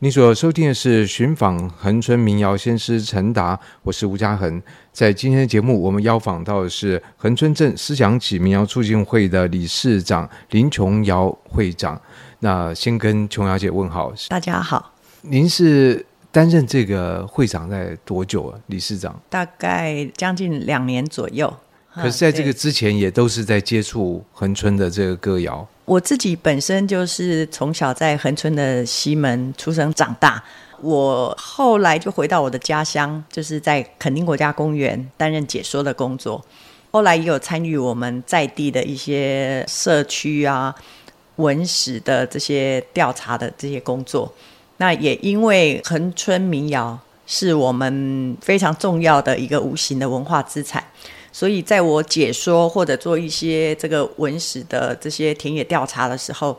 你所收听的是《寻访恒春民谣先师陈达》，我是吴家恒。在今天的节目，我们邀访到的是恒春镇思想起民谣促进会的理事长林琼瑶会长。那先跟琼瑶姐问好，大家好。您是担任这个会长在多久啊？理事长大概将近两年左右。可是，在这个之前，也都是在接触恒春的这个歌谣。我自己本身就是从小在恒春的西门出生长大，我后来就回到我的家乡，就是在垦丁国家公园担任解说的工作。后来也有参与我们在地的一些社区啊、文史的这些调查的这些工作。那也因为恒春民谣是我们非常重要的一个无形的文化资产。所以，在我解说或者做一些这个文史的这些田野调查的时候，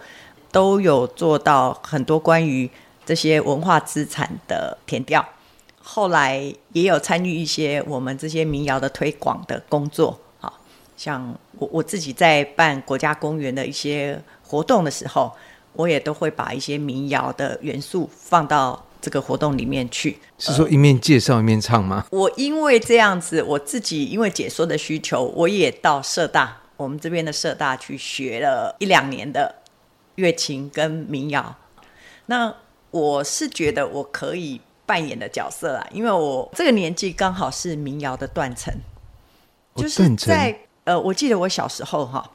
都有做到很多关于这些文化资产的填调。后来也有参与一些我们这些民谣的推广的工作。好，像我我自己在办国家公园的一些活动的时候，我也都会把一些民谣的元素放到。这个活动里面去，是说一面介绍一面唱吗？呃，我因为这样子，我自己因为解说的需求，我也到社大，我们这边的社大去学了一两年的乐琴跟民谣。那我是觉得我可以扮演的角色啊，因为我这个年纪刚好是民谣的断层，哦，就是在呃，我记得我小时候哈，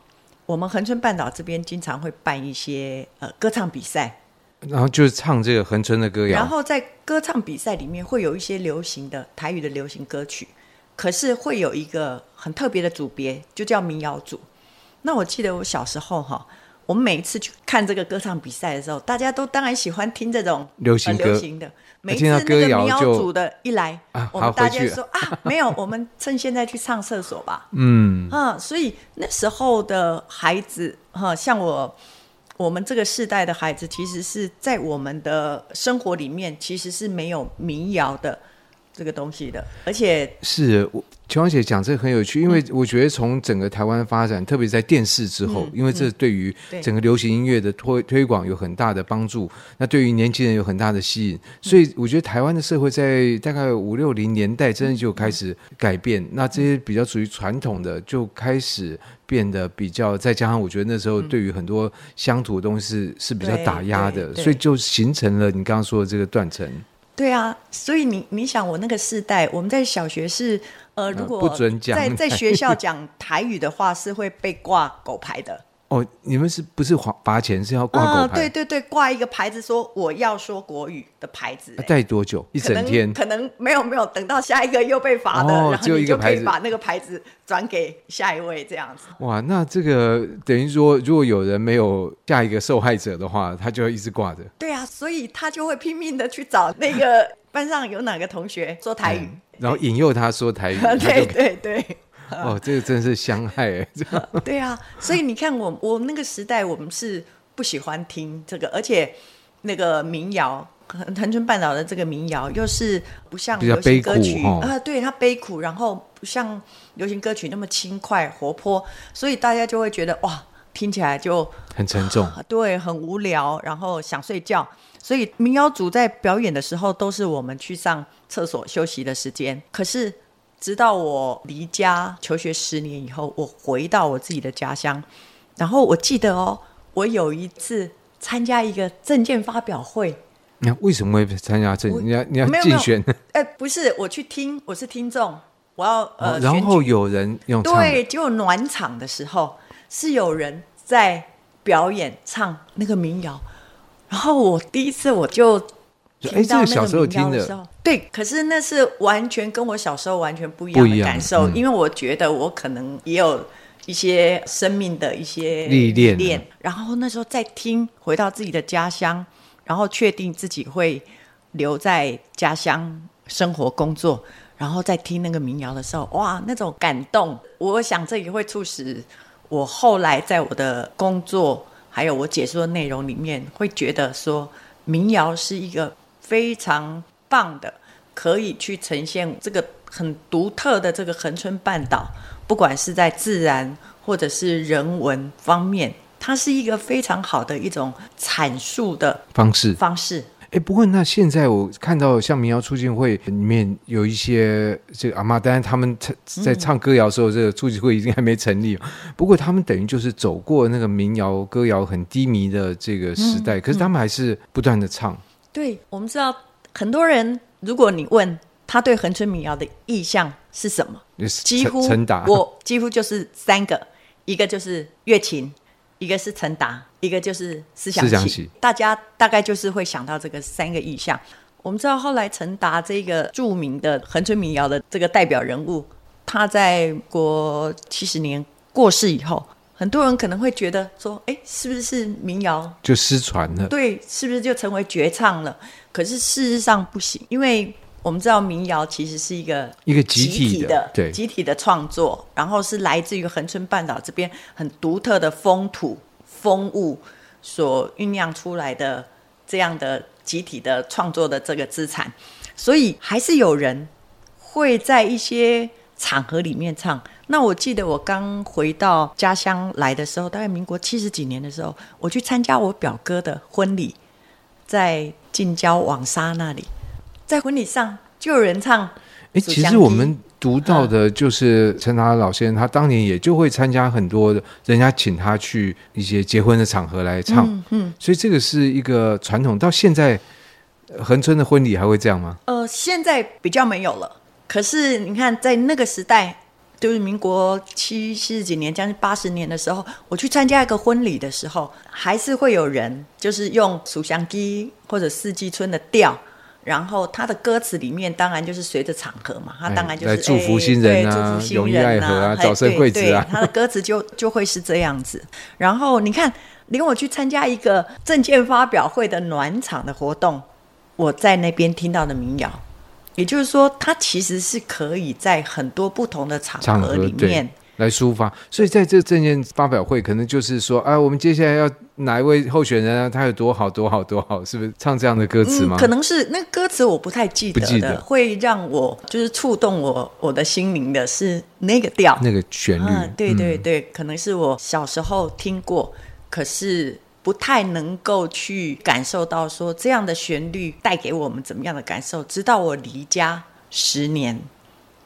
我们恒春半岛这边经常会办一些呃歌唱比赛。然后就是唱这个恒春的歌谣，然后在歌唱比赛里面会有一些流行的台语的流行歌曲，可是会有一个很特别的组别，就叫民谣组。那我记得我小时候哈，我们每一次去看这个歌唱比赛的时候，大家都当然喜欢听这种流行歌、呃、流行的。每次那个民谣组的一来，啊、我们大家说啊，没有，我们趁现在去上厕所吧。嗯嗯，所以那时候的孩子哈，像我。我们这个世代的孩子，其实是在我们的生活里面，其实是没有民谣的。这个东西的，而且是我琼瑶姐讲这个很有趣，因为我觉得从整个台湾发展，嗯、特别在电视之后，嗯、因为这对于整个流行音乐的推推广有很大的帮助，那对于年轻人有很大的吸引，所以我觉得台湾的社会在大概五六零年代真的就开始改变，嗯、那这些比较属于传统的就开始。变得比较，再加上我觉得那时候对于很多乡土的东西是比较打压的，所以就形成了你刚刚说的这个断层。对啊，所以你你想，我那个世代，我们在小学是呃，如果在在学校 讲台语的话，是会被挂狗牌的。哦，你们是不是罚罚钱是要挂狗牌？嗯，对对对，挂一个牌子说我要说国语的牌子。戴多久？一整天？可能，没有没有，等到下一个又被罚的，哦，然后你就可以把那个牌子转给下一位这样子。哇，那这个等于说，如果有人没有下一个受害者的话，他就会一直挂着。对啊，所以他就会拼命的去找那个班上有哪个同学说台语，嗯，然后引诱他说台语。对对对。哦，这个真是相害哎！对啊，所以你看我，我我那个时代，我们是不喜欢听这个，而且那个民谣，恒春半岛的这个民谣，又是不像流行歌曲啊、呃，对，它悲苦，然后不像流行歌曲那么轻快活泼，所以大家就会觉得哇，听起来就很沉重，对，很无聊，然后想睡觉。所以民谣组在表演的时候，都是我们去上厕所休息的时间。可是。直到我离家求学十年以后，我回到我自己的家乡，然后我记得哦，我有一次参加一个证件发表会。你为什么会参加证？你要你要竞选？哎，不是，我去听，我是听众，我要呃。然后有人用唱对，结果暖场的时候是有人在表演唱那个民谣，然后我第一次我就。哎，这个小时候听的，对，可是那是完全跟我小时候完全不一样的感受，嗯、因为我觉得我可能也有一些生命的一些历练，然后那时候再听，回到自己的家乡，然后确定自己会留在家乡生活工作，然后再听那个民谣的时候，哇，那种感动，我想这也会促使我后来在我的工作还有我解说的内容里面，会觉得说民谣是一个。非常棒的，可以去呈现这个很独特的这个恒春半岛，不管是在自然或者是人文方面，它是一个非常好的一种阐述的方式。方式。哎，不过那现在我看到像民谣促进会里面有一些这个阿妈，当然他们在唱歌谣的时候，这个促进会已经还没成立。不过他们等于就是走过那个民谣歌谣很低迷的这个时代，可是他们还是不断的唱。对，我们知道很多人，如果你问他对恒春民谣的意向是什么，几乎我几乎就是三个，一个就是乐琴。一个是陈达，一个就是思想起，大家大概就是会想到这个三个意向。我们知道后来陈达这个著名的恒春民谣的这个代表人物，他在国七十年过世以后，很多人可能会觉得说，哎，是不是民谣就失传了？对，是不是就成为绝唱了？可是事实上不行，因为。我们知道民谣其实是一个一个集体的，对，集体的创作，然后是来自于恒春半岛这边很独特的风土风物所酝酿出来的这样的集体的创作的这个资产，所以还是有人会在一些场合里面唱。那我记得我刚回到家乡来的时候，大概民国七十几年的时候，我去参加我表哥的婚礼，在近郊网沙那里。在婚礼上就有人唱，哎，其实我们读到的就是陈达老先生，他当年也就会参加很多的，人家请他去一些结婚的场合来唱，嗯，嗯，所以这个是一个传统。到现在，恒春的婚礼还会这样吗？呃，现在比较没有了。可是你看，在那个时代，就是民国七十几年，将近八十年的时候，我去参加一个婚礼的时候，还是会有人就是用《蜀香鸡》或者《四季春》的调。然后他的歌词里面当然就是随着场合嘛，他当然就是、哎、祝福新人啊，祝福新人啊，早生贵子啊。他的歌词就就会是这样子。然后你看，领我去参加一个证件发表会的暖场的活动，我在那边听到的民谣，也就是说，它其实是可以在很多不同的场合里面。来抒发，所以在这个政见发表会，可能就是说，啊，我们接下来要哪一位候选人啊？他有多好，多好，多好，是不是唱这样的歌词吗？嗯、可能是那歌词我不太记得的，不记得，会让我就是触动我我的心灵的是那个调，那个旋律。嗯、对对对、嗯，可能是我小时候听过，可是不太能够去感受到说这样的旋律带给我们怎么样的感受。直到我离家十年，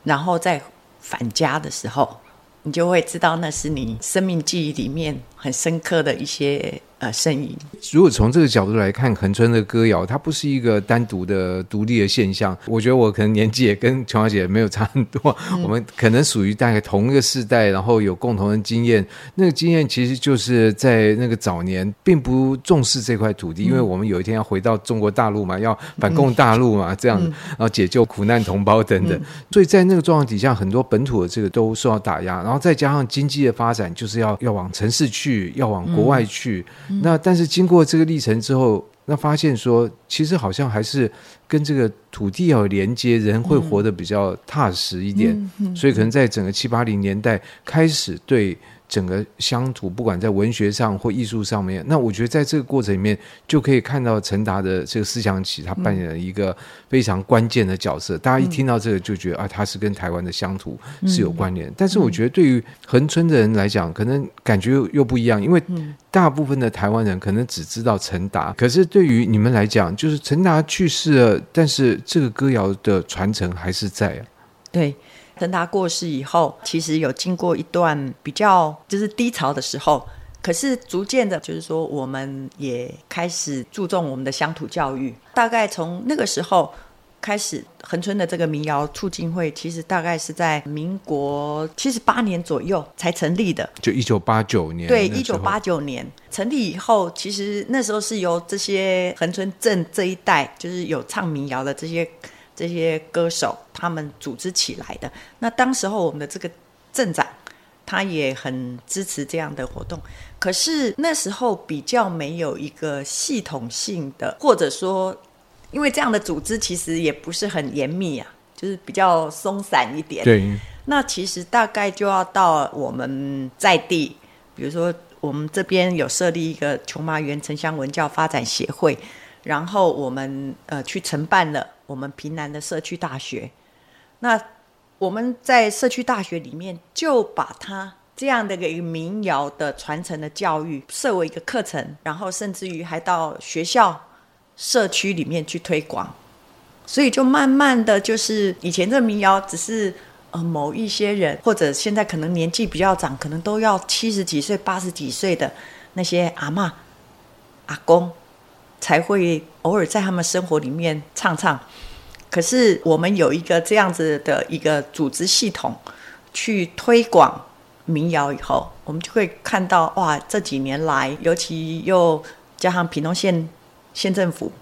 然后再返家的时候。你就会知道，那是你生命记忆里面很深刻的一些。呃，声音。如果从这个角度来看，恒春的歌谣，它不是一个单独的、独立的现象。我觉得我可能年纪也跟琼瑶姐没有差很多，嗯，我们可能属于大概同一个世代，然后有共同的经验。那个经验其实就是在那个早年，并不重视这块土地，嗯，因为我们有一天要回到中国大陆嘛，要反共大陆嘛，嗯，这样，然后解救苦难同胞等等，嗯。所以在那个状况底下，很多本土的这个都受到打压，然后再加上经济的发展，就是要要往城市去，要往国外去。嗯那但是经过这个历程之后，那发现说，其实好像还是跟这个土地要有连接，人会活得比较踏实一点。所以可能在整个七八零年代开始对。整个乡土，不管在文学上或艺术上面，那我觉得在这个过程里面，就可以看到陈达的这个思想起，他扮演了一个非常关键的角色。嗯、大家一听到这个，就觉得啊，他是跟台湾的乡土是有关联、嗯。但是我觉得对于恒春的人来讲，可能感觉又不一样，因为大部分的台湾人可能只知道陈达，可是对于你们来讲，就是陈达去世了，但是这个歌谣的传承还是在啊。对。等他过世以后，其实有经过一段比较就是低潮的时候，可是逐渐的，就是说我们也开始注重我们的乡土教育。大概从那个时候开始，恒春的这个民谣促进会，其实大概是在民国七十八年左右才成立的。就一九八九年。对，一九八九年成立以后，其实那时候是由这些恒春镇这一带，就是有唱民谣的这些。这些歌手他们组织起来的。那当时候我们的这个镇长，他也很支持这样的活动。可是那时候比较没有一个系统性的，或者说，因为这样的组织其实也不是很严密啊，就是比较松散一点。对。那其实大概就要到我们在地，比如说我们这边有设立一个琼麻园城乡文教发展协会，然后我们呃去承办了。我们平南的社区大学，那我们在社区大学里面就把它这样的一个民谣的传承的教育设为一个课程，然后甚至于还到学校社区里面去推广，所以就慢慢的就是以前这民谣只是呃某一些人，或者现在可能年纪比较长，可能都要七十几岁、八十几岁的那些阿嬷、阿公才会偶尔在他们生活里面唱唱。可是我们有一个这样子的一个组织系统去推广民谣以后，我们就会看到哇，这几年来，尤其又加上屏东县县政府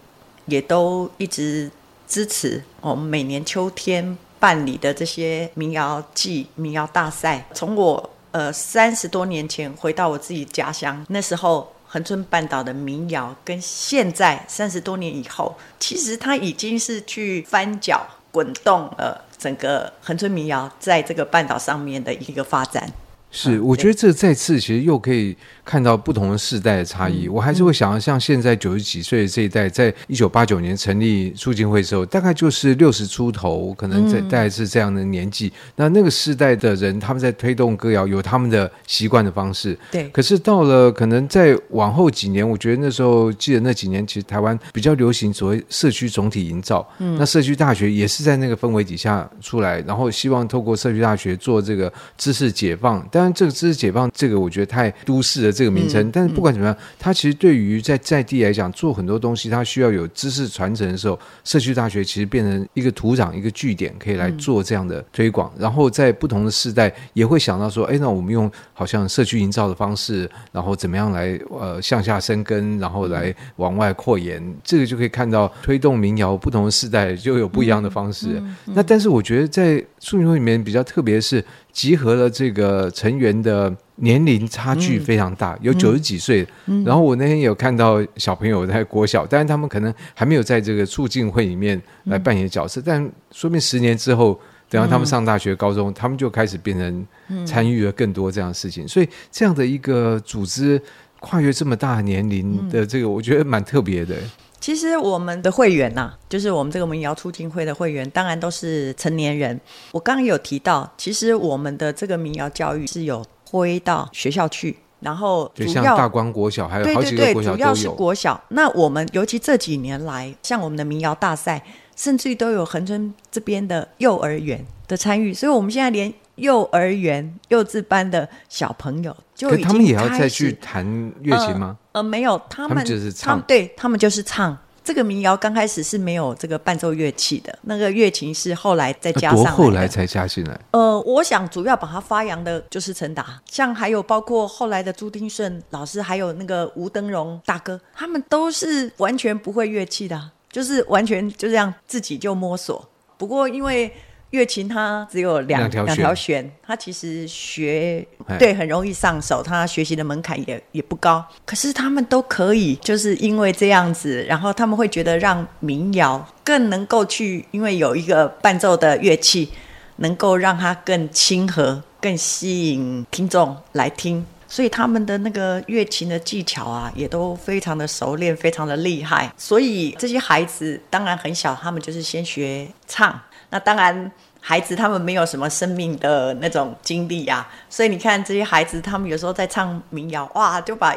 也都一直支持我们每年秋天办理的这些民谣季、民谣大赛。从我呃三十多年前回到我自己家乡，那时候。恒春半岛的民谣跟现在三十多年以后，其实它已经是去翻搅、滚动了整个恒春民谣在这个半岛上面的一个发展。是，我觉得这再次其实又可以看到不同的世代的差异。嗯、我还是会想要像现在九十几岁的这一代，在一九八九年成立促进会的时候，大概就是六十出头，可能在大概是这样的年纪。嗯、那那个世代的人，他们在推动歌谣有他们的习惯的方式。对。可是到了可能在往后几年，我觉得那时候记得那几年，其实台湾比较流行所谓社区总体营造。嗯。那社区大学也是在那个氛围底下出来，然后希望透过社区大学做这个知识解放，但这个知识解放，这个我觉得太都市的这个名称。嗯、但是不管怎么样，它其实对于在在地来讲，做很多东西，它需要有知识传承的时候，社区大学其实变成一个土壤、一个据点，可以来做这样的推广。嗯、然后在不同的世代，也会想到说，哎，那我们用好像社区营造的方式，然后怎么样来呃向下生根，然后来往外扩延。这个就可以看到推动民谣，不同的世代就有不一样的方式。那但是我觉得在促进会里面比较特别的是。集合了这个成员的年龄差距非常大，嗯、有九十几岁。然后我那天有看到小朋友在国小，但是他们可能还没有在这个促进会里面来扮演角色。嗯、但说明十年之后，等到他们上大学、高中，嗯、他们就开始变成参与了更多这样的事情。所以这样的一个组织跨越这么大年龄的这个，我觉得蛮特别的。其实我们的会员呐、啊，就是我们这个民谣促进会的会员，当然都是成年人。我刚刚有提到，其实我们的这个民谣教育是有推到学校去，然后主要像大观国小还有好几个国小都有。主要是国小。那我们尤其这几年来，像我们的民谣大赛，甚至于都有恒春这边的幼儿园的参与，所以我们现在连幼儿园幼稚班的小朋友就他们也要再去弹乐器吗？呃，没有，他们，就是唱，对他们就是唱。这个民谣刚开始是没有这个伴奏乐器的，那个乐琴是后来再加上来。后来才加进来。呃，我想主要把它发扬的就是陈达，像还有包括后来的朱丁顺老师，还有那个吴登荣大哥，他们都是完全不会乐器的，就是完全就这样自己就摸索。不过因为。乐琴它只有两两条弦，它其实学对很容易上手，它学习的门槛也也不高。可是他们都可以，就是因为这样子，然后他们会觉得让民谣更能够去，因为有一个伴奏的乐器，能够让它更亲和，更吸引听众来听。所以他们的那个乐琴的技巧啊，也都非常的熟练，非常的厉害。所以这些孩子当然很小，他们就是先学唱。那当然，孩子他们没有什么生命的那种经历啊，所以你看这些孩子，他们有时候在唱民谣，哇，就把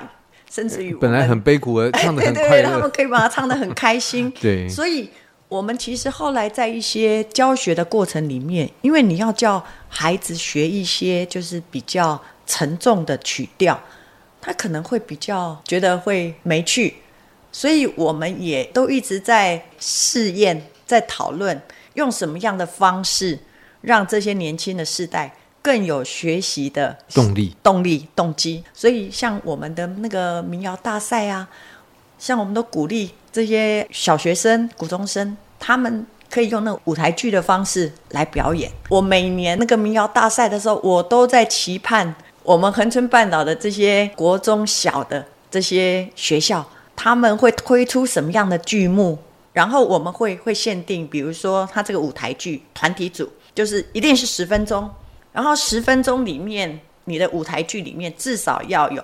甚至于本来很悲苦而 唱的很快乐，哎，对对对，他们可以把它唱的很开心。对，所以我们其实后来在一些教学的过程里面，因为你要叫孩子学一些就是比较沉重的曲调，他可能会比较觉得会没趣，所以我们也都一直在试验，在讨论。用什么样的方式让这些年轻的世代更有学习的动力、动力、动机？所以，像我们的那个民谣大赛啊，像我们都鼓励这些小学生、古中生，他们可以用那个舞台剧的方式来表演。我每年那个民谣大赛的时候，我都在期盼我们恒春半岛的这些国中小的这些学校，他们会推出什么样的剧目。然后我们会会限定，比如说他这个舞台剧团体组，就是一定是十分钟，然后十分钟里面你的舞台剧里面至少要有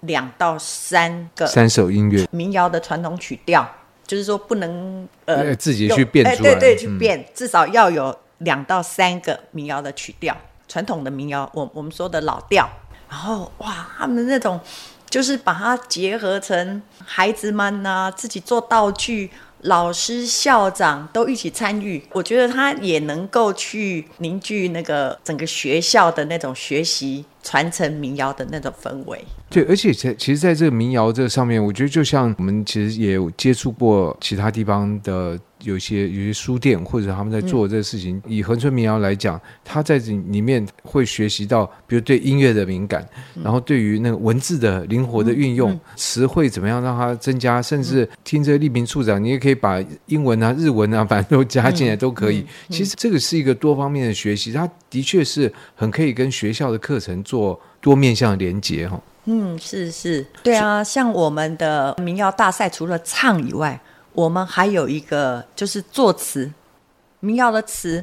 两到三个三首音乐民谣的传统曲调，就是说不能呃自己去变出来，对对，去变，嗯、至少要有两到三个民谣的曲调，传统的民谣，我我们说的老调，然后哇，他们那种。就是把它结合成孩子们呐、啊，自己做道具。老师、校长都一起参与，我觉得他也能够去凝聚那个整个学校的那种学习、传承民谣的那种氛围。对，而且在其实，在这个民谣这上面，我觉得就像我们其实也有接触过其他地方的。有些有些书店或者他们在做这个事情，嗯、以恒春民谣来讲，他在这里面会学习到，比如对音乐的敏感，嗯、然后对于那个文字的灵活的运用，词汇怎么样让它增加，甚至听这个丽萍处长，你也可以把英文啊、日文啊，反正都加进来都可以。其实这个是一个多方面的学习，它的确是很可以跟学校的课程做多面向的连接哈。嗯，是是，对啊，像我们的民谣大赛，除了唱以外。我们还有一个就是作词，民谣的词。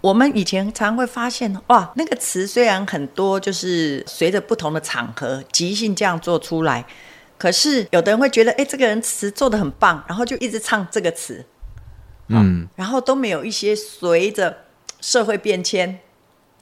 我们以前常会发现，哇，那个词虽然很多，就是随着不同的场合即兴这样做出来，可是有的人会觉得，哎，这个人词做的很棒，然后就一直唱这个词，嗯，然后都没有一些随着社会变迁，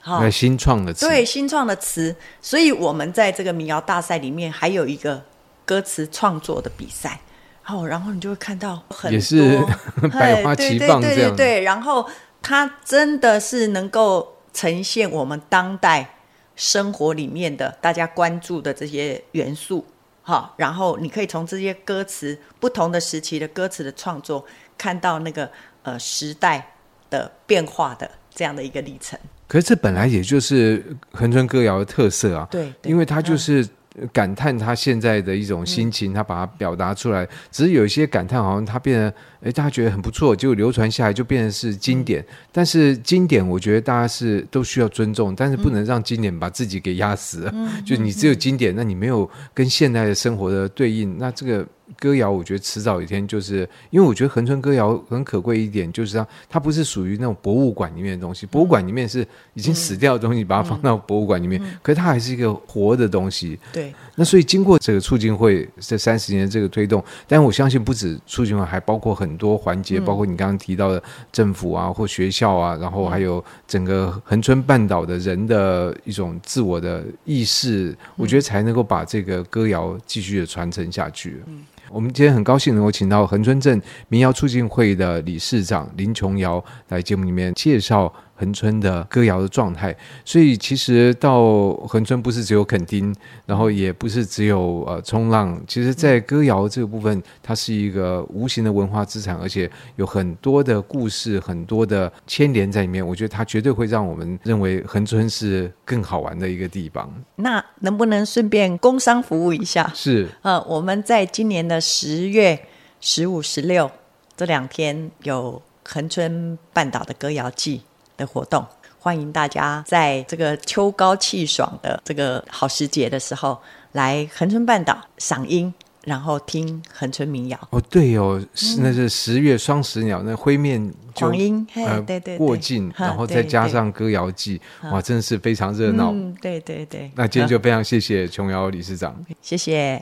好，新创的词，对，新创的词。所以我们在这个民谣大赛里面还有一个歌词创作的比赛。哦，然后你就会看到很多也是 百花齐放对对对。然后它真的是能够呈现我们当代生活里面的大家关注的这些元素，哈。然后你可以从这些歌词不同的时期的歌词的创作，看到那个呃时代的变化的这样的一个历程。可是这本来也就是恒春歌谣的特色啊，对，对，因为它就是。感叹他现在的一种心情，他把它表达出来。只是有一些感叹，好像他变得，哎，大家觉得很不错，就流传下来，就变成是经典。但是经典，我觉得大家是都需要尊重，但是不能让经典把自己给压死了。就你只有经典，那你没有跟现代的生活的对应，那这个。歌谣，我觉得迟早有一天，就是因为我觉得恒春歌谣很可贵一点，就是它它不是属于那种博物馆里面的东西，博物馆里面是已经死掉的东西，把它放到博物馆里面，可是它还是一个活的东西。对。那所以经过这个促进会这三十年的这个推动，但我相信不止促进会，还包括很多环节，包括你刚刚提到的政府啊或学校啊，然后还有整个恒春半岛的人的一种自我的意识，我觉得才能够把这个歌谣继续的传承下去。嗯。我们今天很高兴能够请到恒春镇民谣促进会的理事长林琼瑶来节目里面介绍恒春的歌谣的状态，所以其实到恒春不是只有垦丁，然后也不是只有呃冲浪，其实，在歌谣这个部分，它是一个无形的文化资产，而且有很多的故事，很多的牵连在里面。我觉得它绝对会让我们认为恒春是更好玩的一个地方。那能不能顺便工商服务一下？是，呃，我们在今年的十月十五、十六这两天有恒春半岛的歌谣季。的活动，欢迎大家在这个秋高气爽的这个好时节的时候来恒春半岛赏樱，然后听恒春民谣。哦，对哦，是那是十月双十鸟，那灰面黄莺，呃，对对，过境，然后再加上歌谣季，哇，真的是非常热闹。嗯，对对对。那今天就非常谢谢琼瑶理事长，谢谢。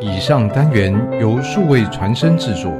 以上单元由数位传声制作。